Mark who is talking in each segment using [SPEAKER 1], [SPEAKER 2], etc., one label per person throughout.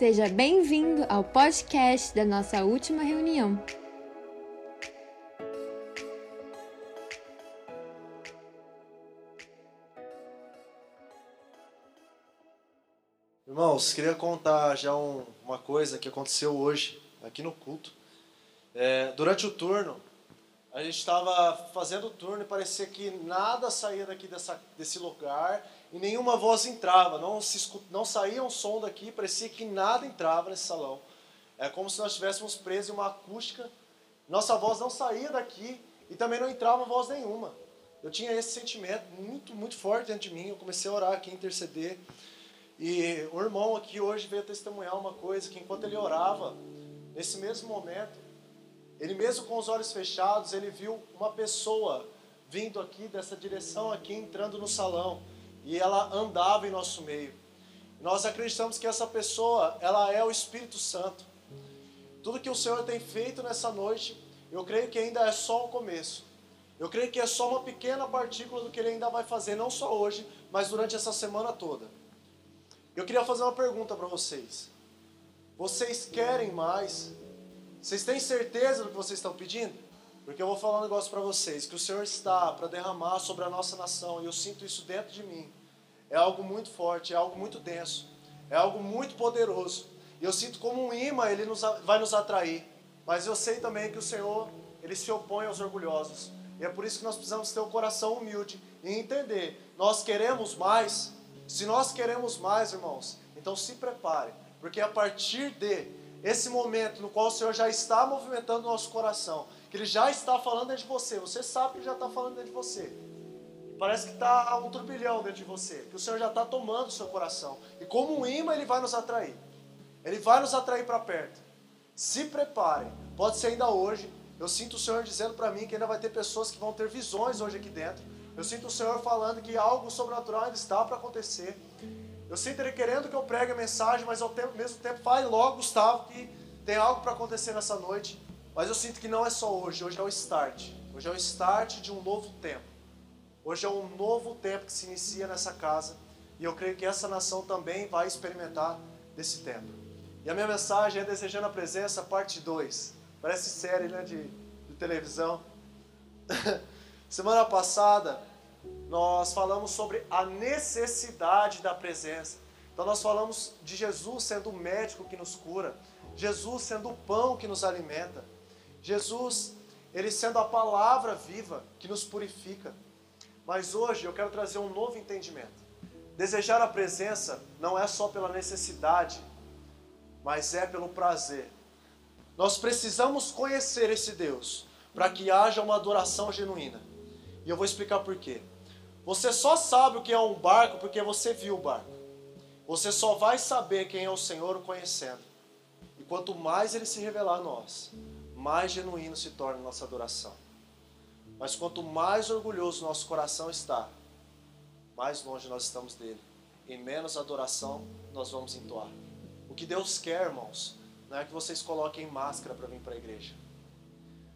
[SPEAKER 1] Seja bem-vindo ao podcast da nossa última reunião.
[SPEAKER 2] Irmãos, queria contar já um, uma coisa que aconteceu hoje aqui no culto. É, durante o turno, a gente estava fazendo o turno e parecia que nada saía daqui dessa, desse lugar e nenhuma voz entrava, não, se, não saía um som daqui, parecia que nada entrava nesse salão. É como se nós estivéssemos presos em uma acústica, nossa voz não saía daqui e também não entrava voz nenhuma. Eu tinha esse sentimento muito, muito forte dentro de mim, eu comecei a orar aqui, interceder. E o irmão aqui hoje veio testemunhar uma coisa, que enquanto ele orava, nesse mesmo momento, ele mesmo com os olhos fechados, ele viu uma pessoa vindo aqui dessa direção aqui, entrando no salão, e ela andava em nosso meio. Nós acreditamos que essa pessoa, ela é o Espírito Santo. Tudo que o Senhor tem feito nessa noite, eu creio que ainda é só o começo. Eu creio que é só uma pequena partícula do que ele ainda vai fazer, não só hoje, mas durante essa semana toda. Eu queria fazer uma pergunta para vocês. Vocês querem mais? Vocês têm certeza do que vocês estão pedindo? Porque eu vou falar um negócio para vocês, que o Senhor está para derramar sobre a nossa nação, e eu sinto isso dentro de mim. É algo muito forte, é algo muito denso, é algo muito poderoso. E eu sinto como um imã ele nos, vai nos atrair. Mas eu sei também que o Senhor, ele se opõe aos orgulhosos. E é por isso que nós precisamos ter o um coração humilde e entender, nós queremos mais. Se nós queremos mais, irmãos, então se prepare, porque a partir de esse momento no qual o Senhor já está movimentando o nosso coração, que Ele já está falando dentro de você, você sabe que Ele já está falando dentro de você. Parece que está um turbilhão dentro de você, que o Senhor já está tomando o seu coração. E como um imã, Ele vai nos atrair. Ele vai nos atrair para perto. Se prepare, pode ser ainda hoje. Eu sinto o Senhor dizendo para mim que ainda vai ter pessoas que vão ter visões hoje aqui dentro. Eu sinto o Senhor falando que algo sobrenatural ainda está para acontecer. Eu sinto Ele querendo que eu pregue a mensagem, mas ao mesmo tempo, fale logo, Gustavo, que tem algo para acontecer nessa noite. Mas eu sinto que não é só hoje, hoje é o start. Hoje é o start de um novo tempo. Hoje é um novo tempo que se inicia nessa casa. E eu creio que essa nação também vai experimentar desse tempo. E a minha mensagem é Desejando a Presença, parte 2. Parece série né, de, de televisão. Semana passada, nós falamos sobre a necessidade da presença. Então nós falamos de Jesus sendo o médico que nos cura, Jesus sendo o pão que nos alimenta, Jesus, ele sendo a palavra viva que nos purifica. Mas hoje eu quero trazer um novo entendimento. Desejar a presença não é só pela necessidade, mas é pelo prazer. Nós precisamos conhecer esse Deus para que haja uma adoração genuína. E eu vou explicar por quê. Você só sabe o que é um barco porque você viu o barco. Você só vai saber quem é o Senhor o conhecendo. E quanto mais ele se revelar a nós, mais genuíno se torna a nossa adoração. Mas quanto mais orgulhoso nosso coração está, mais longe nós estamos dele. E menos adoração nós vamos entoar. O que Deus quer, irmãos, não é que vocês coloquem máscara para vir para a igreja.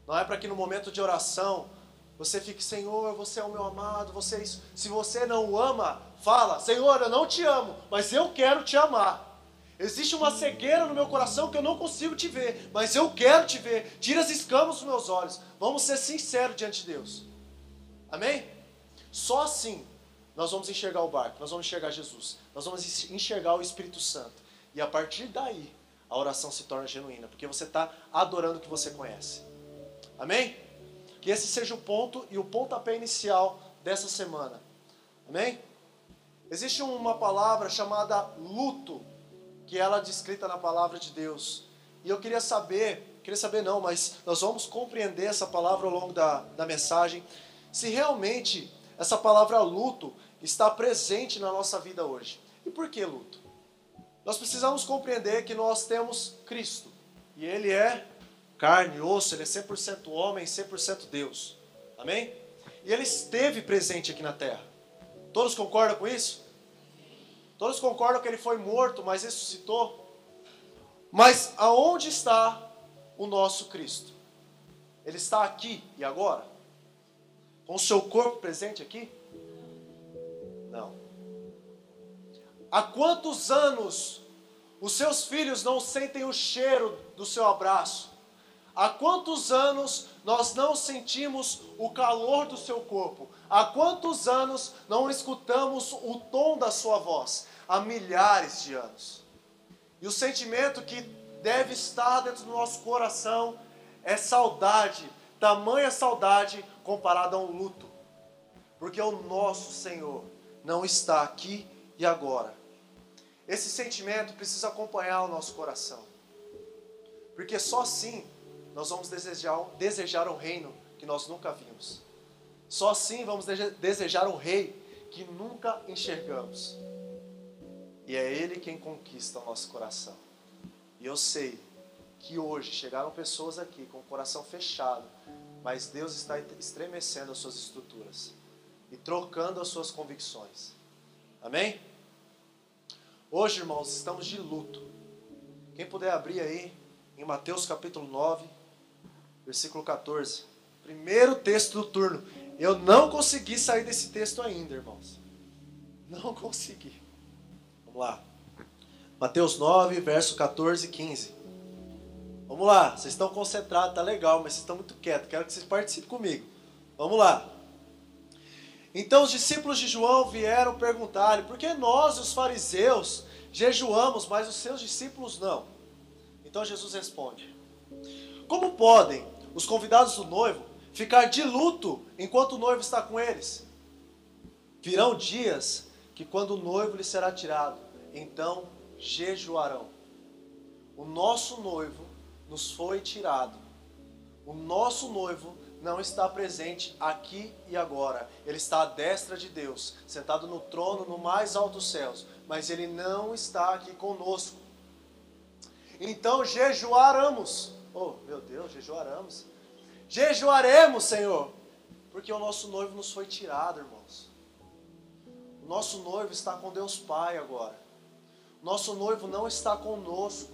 [SPEAKER 2] Não é para que no momento de oração você fique, Senhor, você é o meu amado, você é isso. Se você não o ama, fala, Senhor, eu não te amo, mas eu quero te amar. Existe uma cegueira no meu coração que eu não consigo te ver, mas eu quero te ver. Tira as escamas dos meus olhos. Vamos ser sinceros diante de Deus. Amém? Só assim nós vamos enxergar o barco, nós vamos enxergar Jesus, nós vamos enxergar o Espírito Santo. E a partir daí, a oração se torna genuína, porque você está adorando o que você conhece. Amém? Que esse seja o ponto e o pontapé inicial dessa semana. Amém? Existe uma palavra chamada luto, que ela é descrita na palavra de Deus. E eu queria saber, queria saber não, mas nós vamos compreender essa palavra ao longo da, da mensagem, se realmente essa palavra luto está presente na nossa vida hoje. E por que luto? Nós precisamos compreender que nós temos Cristo. E Ele é carne, osso, Ele é 100% homem, 100% Deus. Amém? E Ele esteve presente aqui na terra. Todos concordam com isso? Todos concordam que Ele foi morto, mas ressuscitou? Mas aonde está o nosso Cristo? Ele está aqui e agora? Com o seu corpo presente aqui? Não. Há quantos anos Os seus filhos não sentem o cheiro do seu abraço. Há quantos anos nós não sentimos o calor do seu corpo? Há quantos anos não escutamos o tom da sua voz? Há milhares de anos. E o sentimento que deve estar dentro do nosso coração é saudade, tamanha saudade comparada a um luto. Porque o nosso Senhor não está aqui e agora. Esse sentimento precisa acompanhar o nosso coração. Porque só assim nós vamos desejar, desejar um reino que nós nunca vimos. Só assim vamos desejar um rei que nunca enxergamos. E é Ele quem conquista o nosso coração. E eu sei que hoje chegaram pessoas aqui com o coração fechado, mas Deus está estremecendo as suas estruturas e trocando as suas convicções. Amém? Hoje, irmãos, estamos de luto. Quem puder abrir aí em Mateus capítulo 9, versículo 14. Primeiro texto do turno. Eu não consegui sair desse texto ainda, irmãos. Não consegui. Vamos lá. Mateus 9, verso 14 e 15. Vamos lá, vocês estão concentrados, tá legal, mas vocês estão muito quietos. Quero que vocês participem comigo. Vamos lá. Então os discípulos de João vieram perguntar-lhe: por que nós, os fariseus, jejuamos, mas os seus discípulos não? Então Jesus responde: Como podem os convidados do noivo ficar de luto enquanto o noivo está com eles? Virão dias que, quando o noivo lhe será tirado, então jejuarão. O nosso noivo nos foi tirado. O nosso noivo não está presente aqui e agora. Ele está à destra de Deus, sentado no trono no mais altos céus, mas ele não está aqui conosco. Então jejuaremos. Oh, meu Deus, jejuaremos. Jejuaremos, Senhor, porque o nosso noivo nos foi tirado, irmãos. O nosso noivo está com Deus Pai agora. Nosso noivo não está conosco.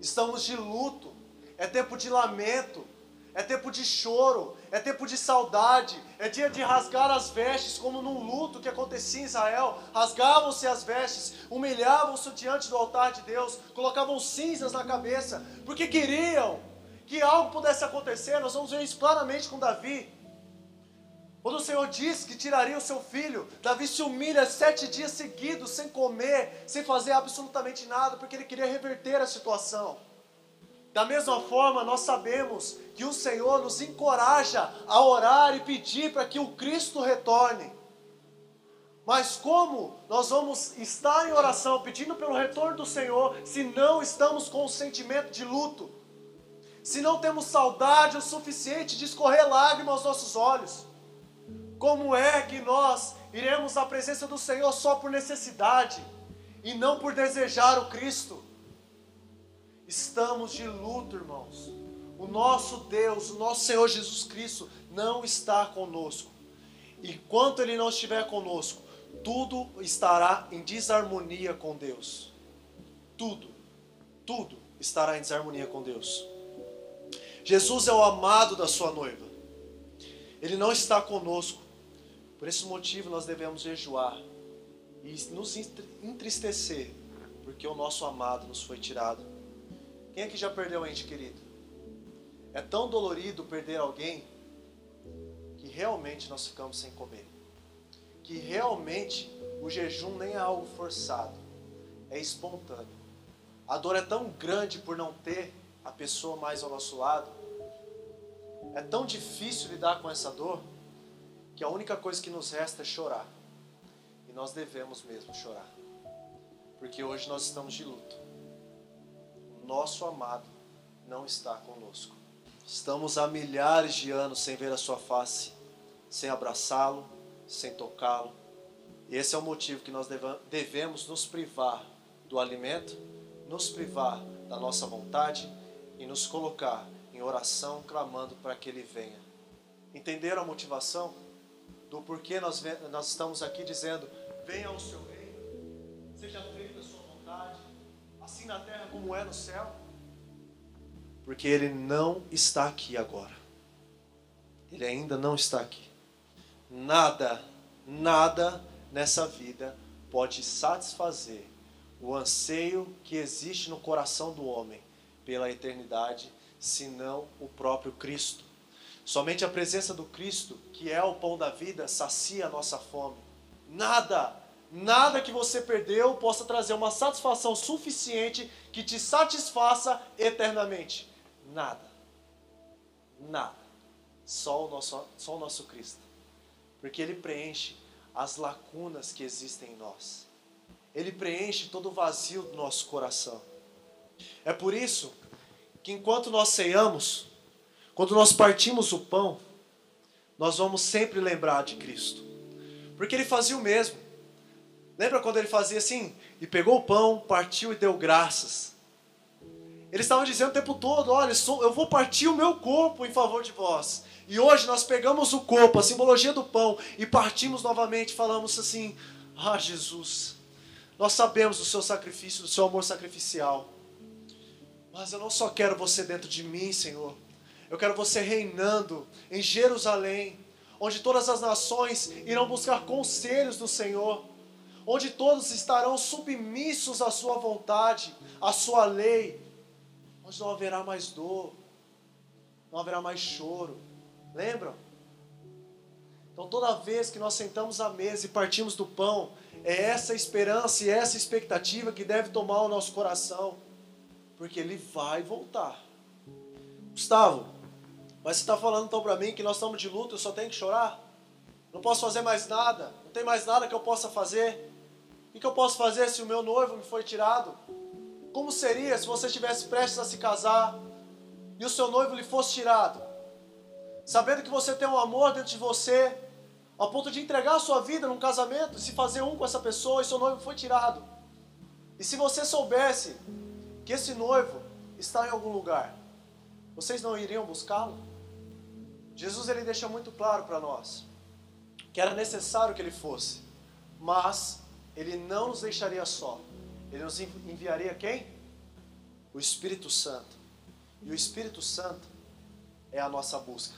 [SPEAKER 2] Estamos de luto. É tempo de lamento é tempo de choro, é tempo de saudade, é dia de rasgar as vestes, como num luto que acontecia em Israel. Rasgavam-se as vestes, humilhavam-se diante do altar de Deus, colocavam cinzas na cabeça, porque queriam que algo pudesse acontecer. Nós vamos ver isso claramente com Davi. Quando o Senhor disse que tiraria o seu filho, Davi se humilha sete dias seguidos, sem comer, sem fazer absolutamente nada, porque ele queria reverter a situação. Da mesma forma, nós sabemos que o Senhor nos encoraja a orar e pedir para que o Cristo retorne. Mas como nós vamos estar em oração pedindo pelo retorno do Senhor se não estamos com o sentimento de luto? Se não temos saudade o suficiente de escorrer lágrimas aos nossos olhos? Como é que nós iremos à presença do Senhor só por necessidade e não por desejar o Cristo? Estamos de luto, irmãos. O nosso Deus, o nosso Senhor Jesus Cristo não está conosco. Enquanto Ele não estiver conosco, tudo estará em desarmonia com Deus. Tudo, tudo estará em desarmonia com Deus. Jesus é o amado da sua noiva. Ele não está conosco. Por esse motivo nós devemos jejuar e nos entristecer, porque o nosso amado nos foi tirado. Quem é que já perdeu um ente querido? É tão dolorido perder alguém que realmente nós ficamos sem comer. Que realmente o jejum nem é algo forçado, é espontâneo. A dor é tão grande por não ter a pessoa mais ao nosso lado. É tão difícil lidar com essa dor que a única coisa que nos resta é chorar. E nós devemos mesmo chorar. Porque hoje nós estamos de luto nosso amado não está conosco. Estamos há milhares de anos sem ver a sua face, sem abraçá-lo, sem tocá-lo. E esse é o motivo que nós devemos nos privar do alimento, nos privar da nossa vontade e nos colocar em oração clamando para que ele venha. Entenderam a motivação do porquê nós, nós estamos aqui dizendo: venha o seu reino, seja vontade, assim na terra como é no céu? Porque ele não está aqui agora. Ele ainda não está aqui. Nada, nada nessa vida pode satisfazer o anseio que existe no coração do homem pela eternidade, senão o próprio Cristo. Somente a presença do Cristo, que é o pão da vida, sacia a nossa fome. Nada, nada que você perdeu possa trazer uma satisfação suficiente que te satisfaça eternamente. Nada. Nada. Só o nosso, só o nosso Cristo. Porque ele preenche as lacunas que existem em nós. Ele preenche todo o vazio do nosso coração. É por isso que enquanto nós ceiamos, quando nós partimos o pão, nós vamos sempre lembrar de Cristo. Porque ele fazia o mesmo. Lembra quando ele fazia assim? E pegou o pão, partiu e deu graças. Ele estava dizendo o tempo todo: Olha, eu vou partir o meu corpo em favor de vós. E hoje nós pegamos o corpo, a simbologia do pão, e partimos novamente, falamos assim: Ah, Jesus, nós sabemos do seu sacrifício, do seu amor sacrificial. Mas eu não só quero você dentro de mim, Senhor. Eu quero você reinando em Jerusalém, onde todas as nações irão buscar conselhos do Senhor, onde todos estarão submissos à sua vontade, à sua lei, onde não haverá mais dor, não haverá mais choro. Lembram? Então, toda vez que nós sentamos à mesa e partimos do pão, é essa esperança e essa expectativa que deve tomar o nosso coração, porque ele vai voltar. Gustavo, mas você está falando então para mim que nós estamos de luto, eu só tenho que chorar? Não posso fazer mais nada? Não tem mais nada que eu possa fazer? O que eu posso fazer se o meu noivo me foi tirado? Como seria se você estivesse prestes a se casar e o seu noivo lhe fosse tirado? Sabendo que você tem um amor dentro de você, ao ponto de entregar a sua vida num casamento, se fazer um com essa pessoa e seu noivo foi tirado. E se você soubesse que esse noivo está em algum lugar, vocês não iriam buscá-lo? Jesus ele deixa muito claro para nós que era necessário que ele fosse, mas ele não nos deixaria só. Ele nos enviaria quem? O Espírito Santo. E o Espírito Santo é a nossa busca.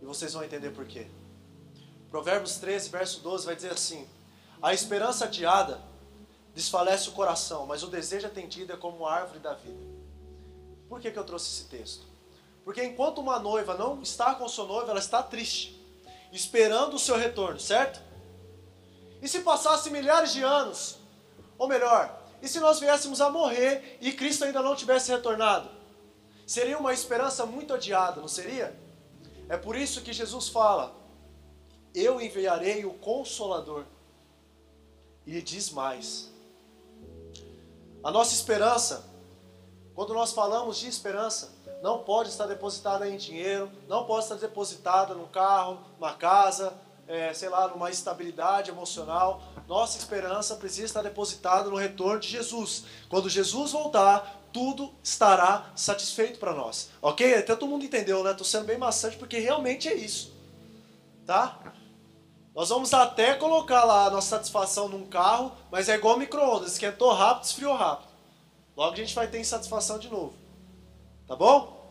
[SPEAKER 2] E vocês vão entender por quê. Provérbios 13, verso 12 vai dizer assim: A esperança adiada desfalece o coração, mas o desejo atendido é como a árvore da vida. Por que, que eu trouxe esse texto? Porque enquanto uma noiva não está com seu noivo, ela está triste, esperando o seu retorno, certo? E se passasse milhares de anos, ou melhor, e se nós viéssemos a morrer e Cristo ainda não tivesse retornado? Seria uma esperança muito adiada, não seria? É por isso que Jesus fala: Eu enviarei o Consolador. E diz mais: A nossa esperança, quando nós falamos de esperança, não pode estar depositada em dinheiro, não pode estar depositada num carro, numa casa, é, sei lá, numa estabilidade emocional. Nossa esperança precisa estar depositada no retorno de Jesus. Quando Jesus voltar, tudo estará satisfeito para nós. Ok? Até todo mundo entendeu, né? Estou sendo bem maçante porque realmente é isso. Tá? Nós vamos até colocar lá a nossa satisfação num carro, mas é igual micro-ondas, esquentou rápido, esfriou rápido. Logo a gente vai ter insatisfação de novo. Tá bom?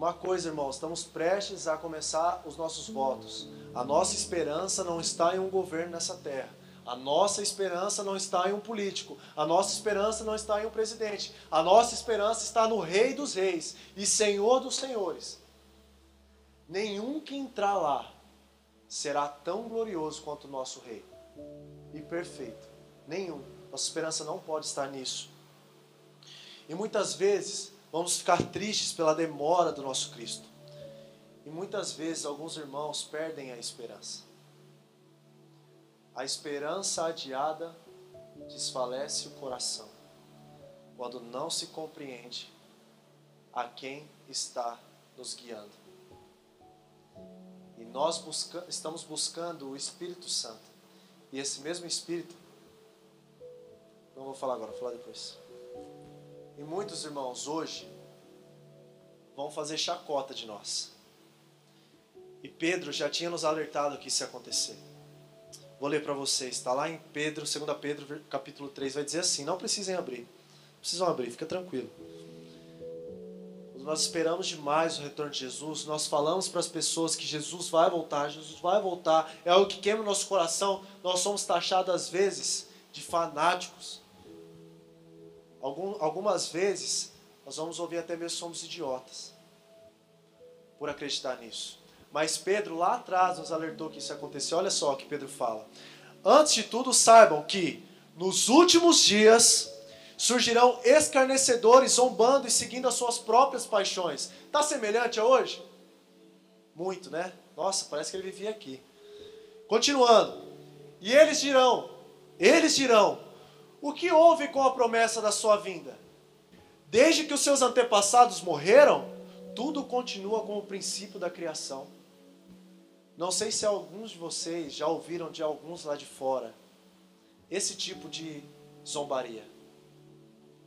[SPEAKER 2] Uma coisa, irmãos, estamos prestes a começar os nossos votos. A nossa esperança não está em um governo nessa terra. A nossa esperança não está em um político. A nossa esperança não está em um presidente. A nossa esperança está no Rei dos Reis e Senhor dos Senhores. Nenhum que entrar lá será tão glorioso quanto o nosso Rei e perfeito. Nenhum. Nossa esperança não pode estar nisso. E muitas vezes Vamos ficar tristes pela demora do nosso Cristo. E muitas vezes alguns irmãos perdem a esperança. A esperança adiada desfalece o coração quando não se compreende a quem está nos guiando. E nós busca, estamos buscando o Espírito Santo. E esse mesmo Espírito, não vou falar agora, vou falar depois. E muitos irmãos hoje vão fazer chacota de nós. E Pedro já tinha nos alertado que isso ia acontecer. Vou ler para vocês, está lá em Pedro, 2 Pedro, capítulo 3, vai dizer assim: não precisem abrir, não precisam abrir, fica tranquilo. Nós esperamos demais o retorno de Jesus, nós falamos para as pessoas que Jesus vai voltar, Jesus vai voltar, é algo que queima o nosso coração. Nós somos taxados às vezes de fanáticos, Algum, algumas vezes nós vamos ouvir até mesmo somos idiotas por acreditar nisso. Mas Pedro lá atrás nos alertou que isso aconteceu. Olha só o que Pedro fala. Antes de tudo, saibam que nos últimos dias surgirão escarnecedores zombando e seguindo as suas próprias paixões. Está semelhante a hoje? Muito, né? Nossa, parece que ele vivia aqui. Continuando. E eles dirão, eles dirão, o que houve com a promessa da sua vinda? Desde que os seus antepassados morreram, tudo continua como o princípio da criação. Não sei se alguns de vocês já ouviram de alguns lá de fora esse tipo de zombaria.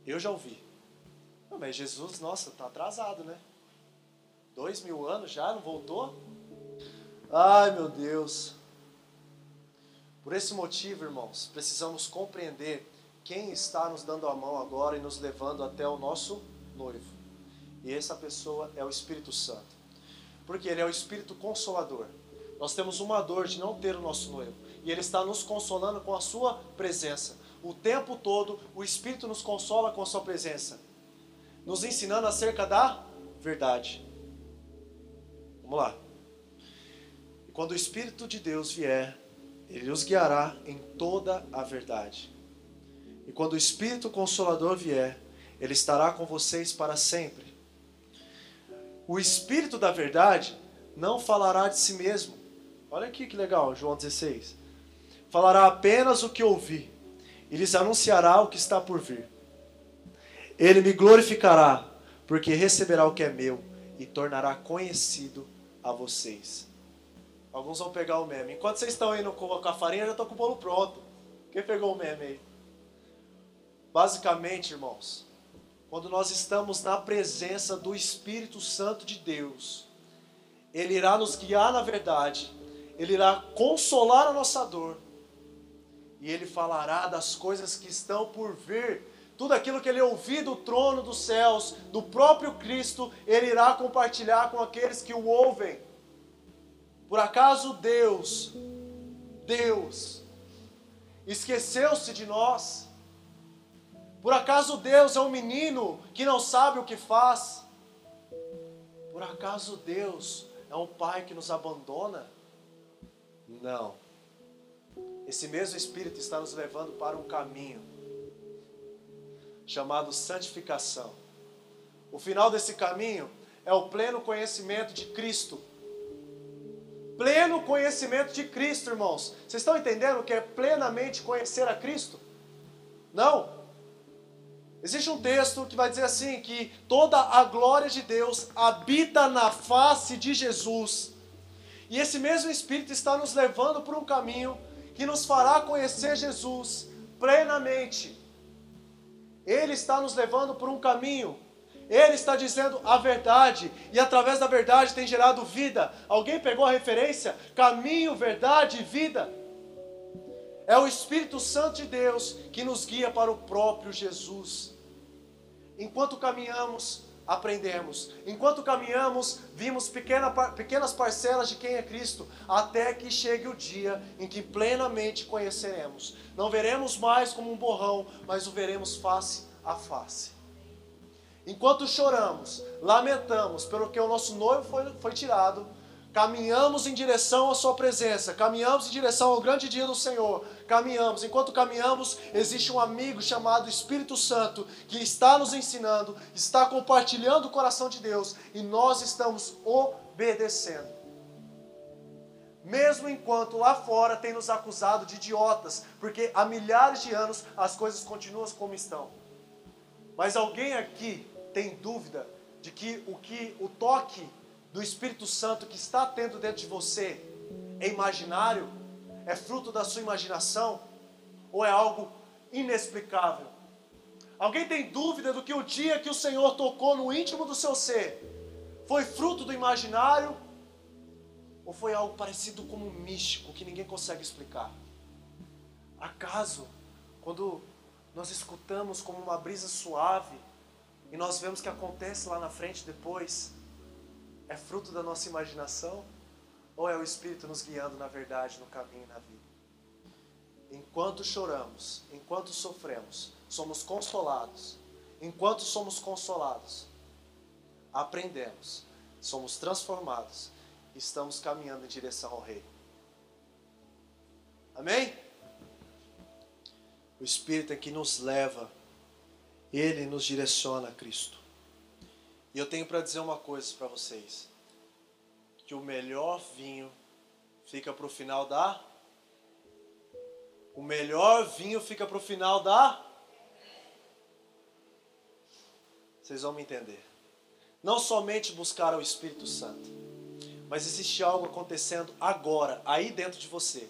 [SPEAKER 2] Eu já ouvi. Não, mas Jesus, nossa, está atrasado, né? Dois mil anos já, não voltou? Ai, meu Deus. Por esse motivo, irmãos, precisamos compreender quem está nos dando a mão agora e nos levando até o nosso noivo. E essa pessoa é o Espírito Santo. Porque ele é o Espírito Consolador. Nós temos uma dor de não ter o nosso noivo. E ele está nos consolando com a sua presença. O tempo todo, o Espírito nos consola com a sua presença. Nos ensinando acerca da verdade. Vamos lá. E quando o Espírito de Deus vier, ele os guiará em toda a verdade. E quando o Espírito Consolador vier, ele estará com vocês para sempre. O Espírito da verdade não falará de si mesmo. Olha aqui que legal, João 16. Falará apenas o que ouvi e lhes anunciará o que está por vir. Ele me glorificará, porque receberá o que é meu e tornará conhecido a vocês. Alguns vão pegar o meme. Enquanto vocês estão indo colocar a farinha, eu já estou com o bolo pronto. Quem pegou o meme aí? Basicamente, irmãos, quando nós estamos na presença do Espírito Santo de Deus, Ele irá nos guiar na verdade, Ele irá consolar a nossa dor, e Ele falará das coisas que estão por vir. Tudo aquilo que Ele ouvir do trono dos céus, do próprio Cristo, Ele irá compartilhar com aqueles que o ouvem. Por acaso Deus, Deus, esqueceu-se de nós? Por acaso Deus é um menino que não sabe o que faz? Por acaso Deus é um pai que nos abandona? Não. Esse mesmo Espírito está nos levando para um caminho chamado santificação. O final desse caminho é o pleno conhecimento de Cristo Pleno conhecimento de Cristo, irmãos. Vocês estão entendendo o que é plenamente conhecer a Cristo? Não. Existe um texto que vai dizer assim: que toda a glória de Deus habita na face de Jesus. E esse mesmo Espírito está nos levando por um caminho que nos fará conhecer Jesus plenamente. Ele está nos levando por um caminho ele está dizendo a verdade e através da verdade tem gerado vida. Alguém pegou a referência? Caminho, verdade e vida. É o Espírito Santo de Deus que nos guia para o próprio Jesus. Enquanto caminhamos, aprendemos. Enquanto caminhamos, vimos pequena, pequenas parcelas de quem é Cristo, até que chegue o dia em que plenamente conheceremos. Não veremos mais como um borrão, mas o veremos face a face. Enquanto choramos, lamentamos pelo que o nosso noivo foi, foi tirado, caminhamos em direção à Sua presença, caminhamos em direção ao grande dia do Senhor, caminhamos. Enquanto caminhamos, existe um amigo chamado Espírito Santo que está nos ensinando, está compartilhando o coração de Deus e nós estamos obedecendo. Mesmo enquanto lá fora tem nos acusado de idiotas, porque há milhares de anos as coisas continuam como estão. Mas alguém aqui tem dúvida de que o que o toque do Espírito Santo que está tendo dentro de você é imaginário, é fruto da sua imaginação ou é algo inexplicável? Alguém tem dúvida do que o dia que o Senhor tocou no íntimo do seu ser foi fruto do imaginário ou foi algo parecido como um místico que ninguém consegue explicar? Acaso, quando nós escutamos como uma brisa suave e nós vemos que acontece lá na frente depois, é fruto da nossa imaginação ou é o Espírito nos guiando na verdade, no caminho e na vida? Enquanto choramos, enquanto sofremos, somos consolados enquanto somos consolados, aprendemos, somos transformados, estamos caminhando em direção ao Rei. Amém? O Espírito é que nos leva, ele nos direciona a Cristo. E eu tenho para dizer uma coisa para vocês: que o melhor vinho fica para o final da. O melhor vinho fica para o final da. Vocês vão me entender. Não somente buscar o Espírito Santo, mas existe algo acontecendo agora, aí dentro de você.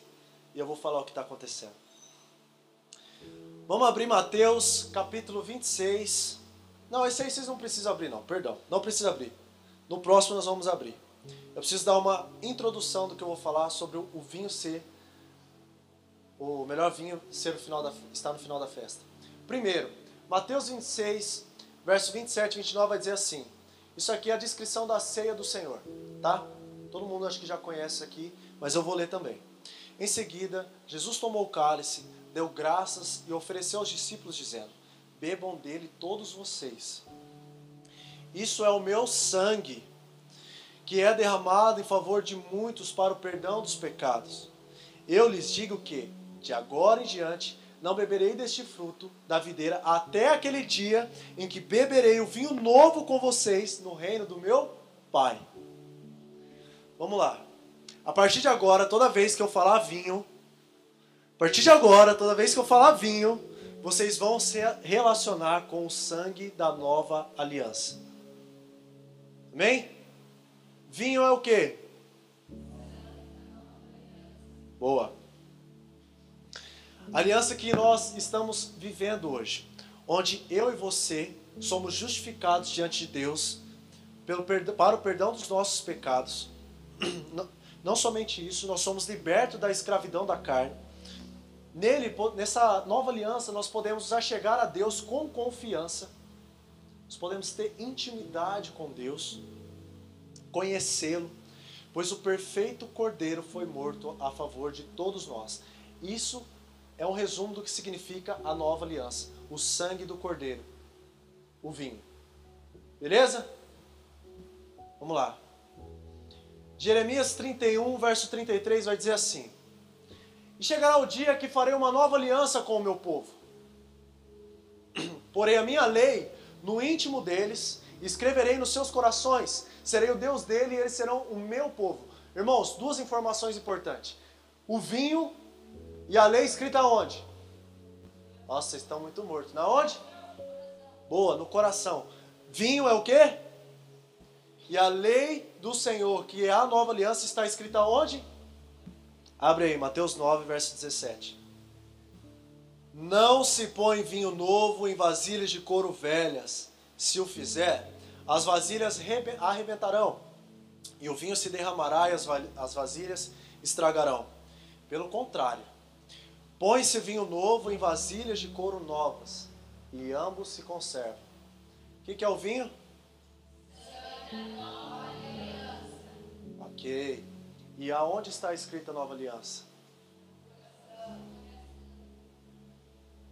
[SPEAKER 2] E eu vou falar o que está acontecendo. Vamos abrir Mateus capítulo 26. Não, esse aí vocês não precisam abrir, não, perdão. Não precisa abrir. No próximo nós vamos abrir. Eu preciso dar uma introdução do que eu vou falar sobre o vinho ser o melhor vinho ser o final da, está no final da festa. Primeiro, Mateus 26, verso 27 e 29 vai dizer assim: Isso aqui é a descrição da ceia do Senhor, tá? Todo mundo acho que já conhece aqui, mas eu vou ler também. Em seguida, Jesus tomou o cálice, deu graças e ofereceu aos discípulos, dizendo: Bebam dele todos vocês. Isso é o meu sangue, que é derramado em favor de muitos para o perdão dos pecados. Eu lhes digo que, de agora em diante, não beberei deste fruto da videira até aquele dia em que beberei o vinho novo com vocês no reino do meu Pai. Vamos lá. A partir de agora, toda vez que eu falar vinho, a partir de agora, toda vez que eu falar vinho, vocês vão se relacionar com o sangue da nova aliança. Amém? Vinho é o que? Boa. A aliança que nós estamos vivendo hoje, onde eu e você somos justificados diante de Deus pelo, para o perdão dos nossos pecados. Não, não somente isso, nós somos libertos da escravidão da carne Nele, nessa nova aliança, nós podemos chegar a Deus com confiança. Nós podemos ter intimidade com Deus, conhecê-lo, pois o perfeito Cordeiro foi morto a favor de todos nós. Isso é um resumo do que significa a nova aliança, o sangue do Cordeiro, o vinho. Beleza? Vamos lá. Jeremias 31, verso 33 vai dizer assim: e chegará o dia que farei uma nova aliança com o meu povo. Porém, a minha lei no íntimo deles, escreverei nos seus corações. Serei o Deus dele e eles serão o meu povo. Irmãos, duas informações importantes. O vinho e a lei escrita onde? Nossa, vocês estão muito mortos. Na onde? Boa, no coração. Vinho é o quê? E a lei do Senhor, que é a nova aliança, está escrita onde? Abre aí, Mateus 9, verso 17. Não se põe vinho novo em vasilhas de couro velhas. Se o fizer, as vasilhas arrebentarão, e o vinho se derramará e as vasilhas estragarão. Pelo contrário, põe-se vinho novo em vasilhas de couro novas, e ambos se conservam. O que, que é o vinho? Ok. E aonde está escrita a nova aliança?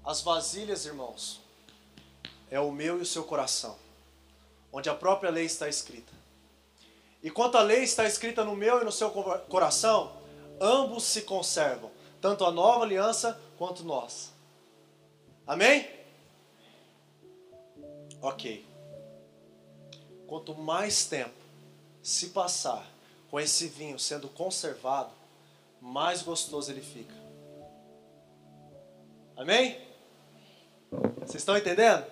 [SPEAKER 2] As vasilhas, irmãos, é o meu e o seu coração, onde a própria lei está escrita. E quanto a lei está escrita no meu e no seu coração, ambos se conservam, tanto a nova aliança quanto nós. Amém? Ok. Quanto mais tempo se passar com esse vinho sendo conservado, mais gostoso ele fica. Amém? Vocês estão entendendo?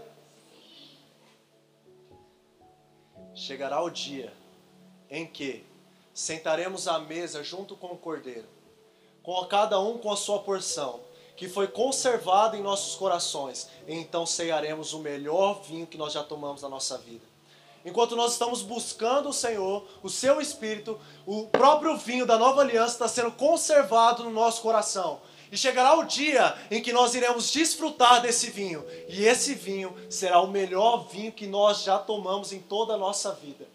[SPEAKER 2] Chegará o dia em que sentaremos à mesa junto com o cordeiro, com cada um com a sua porção, que foi conservado em nossos corações, e então cearemos o melhor vinho que nós já tomamos na nossa vida. Enquanto nós estamos buscando o Senhor, o seu Espírito, o próprio vinho da nova aliança está sendo conservado no nosso coração. E chegará o dia em que nós iremos desfrutar desse vinho. E esse vinho será o melhor vinho que nós já tomamos em toda a nossa vida.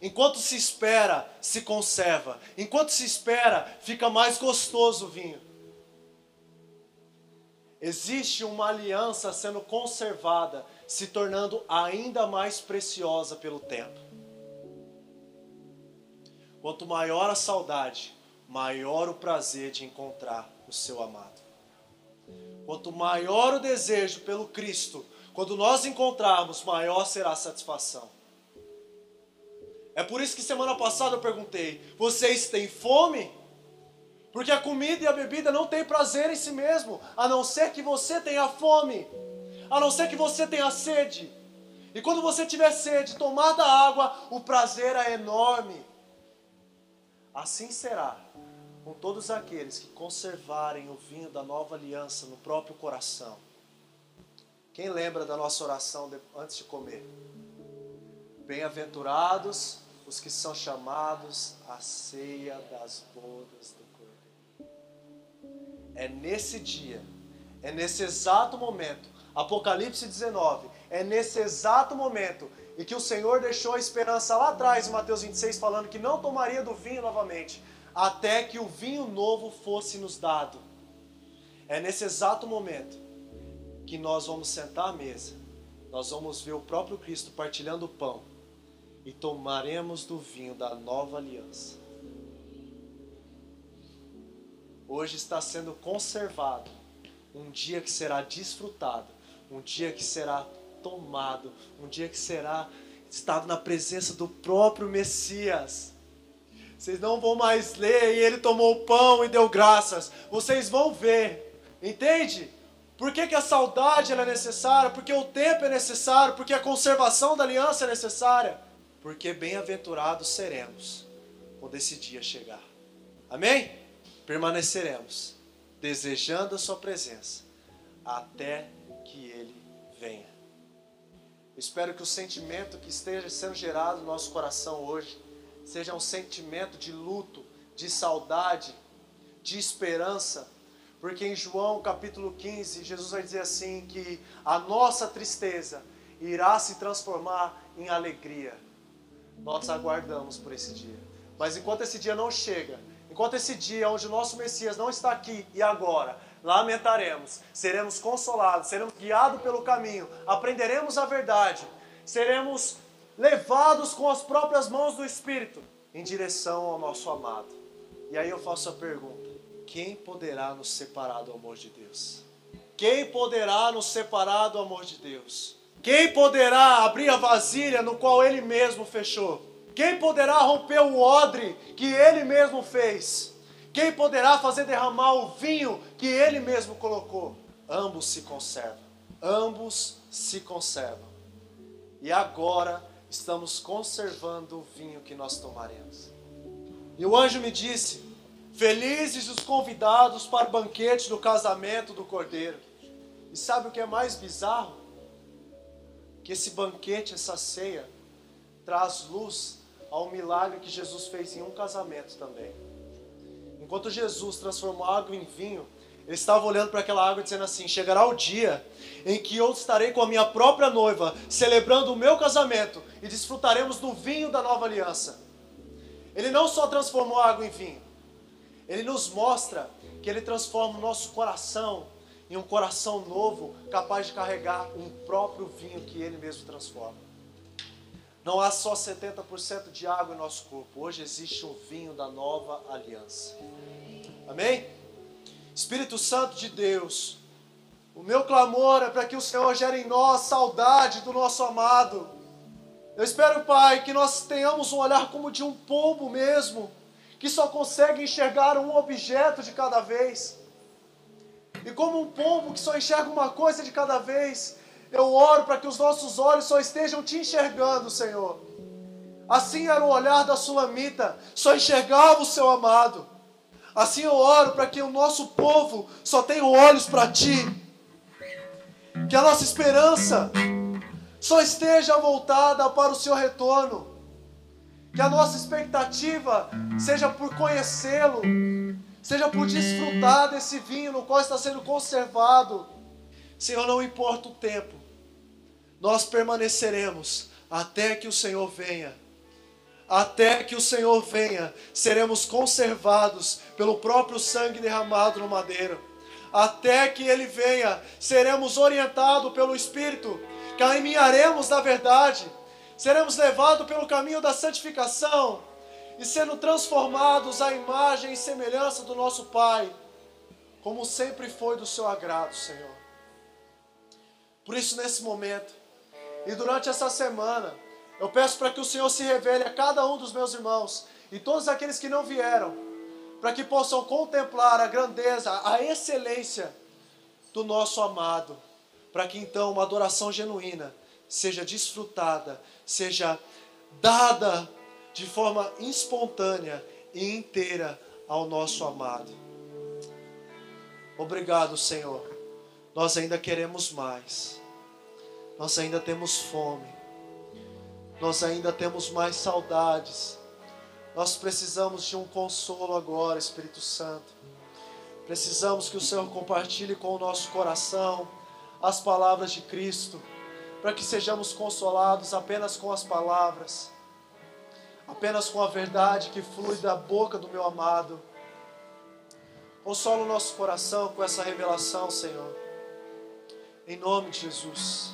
[SPEAKER 2] Enquanto se espera, se conserva. Enquanto se espera, fica mais gostoso o vinho. existe uma aliança sendo conservada, se tornando ainda mais preciosa pelo tempo. Quanto maior a saudade, maior o prazer de encontrar o seu amado. Quanto maior o desejo pelo Cristo, quando nós encontrarmos, maior será a satisfação. É por isso que semana passada eu perguntei: vocês têm fome? Porque a comida e a bebida não têm prazer em si mesmo, a não ser que você tenha fome, a não ser que você tenha sede. E quando você tiver sede, tomar da água, o prazer é enorme. Assim será com todos aqueles que conservarem o vinho da nova aliança no próprio coração. Quem lembra da nossa oração antes de comer? Bem-aventurados os que são chamados à ceia das bodas do é nesse dia, é nesse exato momento, Apocalipse 19, é nesse exato momento em que o Senhor deixou a esperança lá atrás, em Mateus 26, falando que não tomaria do vinho novamente, até que o vinho novo fosse nos dado. É nesse exato momento que nós vamos sentar à mesa, nós vamos ver o próprio Cristo partilhando o pão e tomaremos do vinho da nova aliança. hoje está sendo conservado. Um dia que será desfrutado, um dia que será tomado, um dia que será estado na presença do próprio Messias. Vocês não vão mais ler e ele tomou o pão e deu graças. Vocês vão ver. Entende? Por que, que a saudade é necessária? Porque o tempo é necessário? Porque a conservação da aliança é necessária? Porque bem-aventurados seremos quando esse dia chegar. Amém? permaneceremos desejando a Sua presença até que Ele venha. espero que o sentimento que esteja sendo gerado no nosso coração hoje seja um sentimento de luto, de saudade, de esperança, porque em João capítulo 15, Jesus vai dizer assim: que a nossa tristeza irá se transformar em alegria. Nós aguardamos por esse dia. Mas enquanto esse dia não chega, Enquanto esse dia onde o nosso Messias não está aqui e agora, lamentaremos, seremos consolados, seremos guiados pelo caminho, aprenderemos a verdade, seremos levados com as próprias mãos do Espírito em direção ao nosso amado. E aí eu faço a pergunta: quem poderá nos separar do amor de Deus? Quem poderá nos separar do amor de Deus? Quem poderá abrir a vasilha no qual Ele mesmo fechou? Quem poderá romper o odre que ele mesmo fez? Quem poderá fazer derramar o vinho que ele mesmo colocou? Ambos se conservam. Ambos se conservam. E agora estamos conservando o vinho que nós tomaremos. E o anjo me disse: Felizes os convidados para o banquete do casamento do cordeiro. E sabe o que é mais bizarro? Que esse banquete, essa ceia, traz luz ao milagre que Jesus fez em um casamento também. Enquanto Jesus transformou água em vinho, ele estava olhando para aquela água dizendo assim: Chegará o dia em que eu estarei com a minha própria noiva, celebrando o meu casamento e desfrutaremos do vinho da nova aliança. Ele não só transformou a água em vinho, ele nos mostra que ele transforma o nosso coração em um coração novo, capaz de carregar um próprio vinho que ele mesmo transforma. Não há só 70% de água em nosso corpo. Hoje existe um vinho da nova aliança. Amém? Espírito Santo de Deus, o meu clamor é para que o Senhor gere em nós saudade do nosso amado. Eu espero, Pai, que nós tenhamos um olhar como de um pombo mesmo, que só consegue enxergar um objeto de cada vez. E como um pombo que só enxerga uma coisa de cada vez, eu oro para que os nossos olhos só estejam te enxergando, Senhor. Assim era o olhar da sulamita, só enxergava o seu amado. Assim eu oro para que o nosso povo só tenha olhos para ti. Que a nossa esperança só esteja voltada para o seu retorno. Que a nossa expectativa seja por conhecê-lo, seja por desfrutar desse vinho no qual está sendo conservado. Senhor, não importa o tempo, nós permaneceremos até que o Senhor venha. Até que o Senhor venha, seremos conservados pelo próprio sangue derramado no madeiro. até que Ele venha, seremos orientados pelo Espírito, caminharemos na verdade, seremos levados pelo caminho da santificação e sendo transformados à imagem e semelhança do nosso Pai, como sempre foi do seu agrado, Senhor. Por isso, nesse momento e durante essa semana, eu peço para que o Senhor se revele a cada um dos meus irmãos e todos aqueles que não vieram, para que possam contemplar a grandeza, a excelência do nosso amado, para que então uma adoração genuína seja desfrutada, seja dada de forma espontânea e inteira ao nosso amado. Obrigado, Senhor. Nós ainda queremos mais. Nós ainda temos fome. Nós ainda temos mais saudades. Nós precisamos de um consolo agora, Espírito Santo. Precisamos que o Senhor compartilhe com o nosso coração as palavras de Cristo, para que sejamos consolados apenas com as palavras, apenas com a verdade que flui da boca do meu amado. Consola o nosso coração com essa revelação, Senhor. Em nome de Jesus.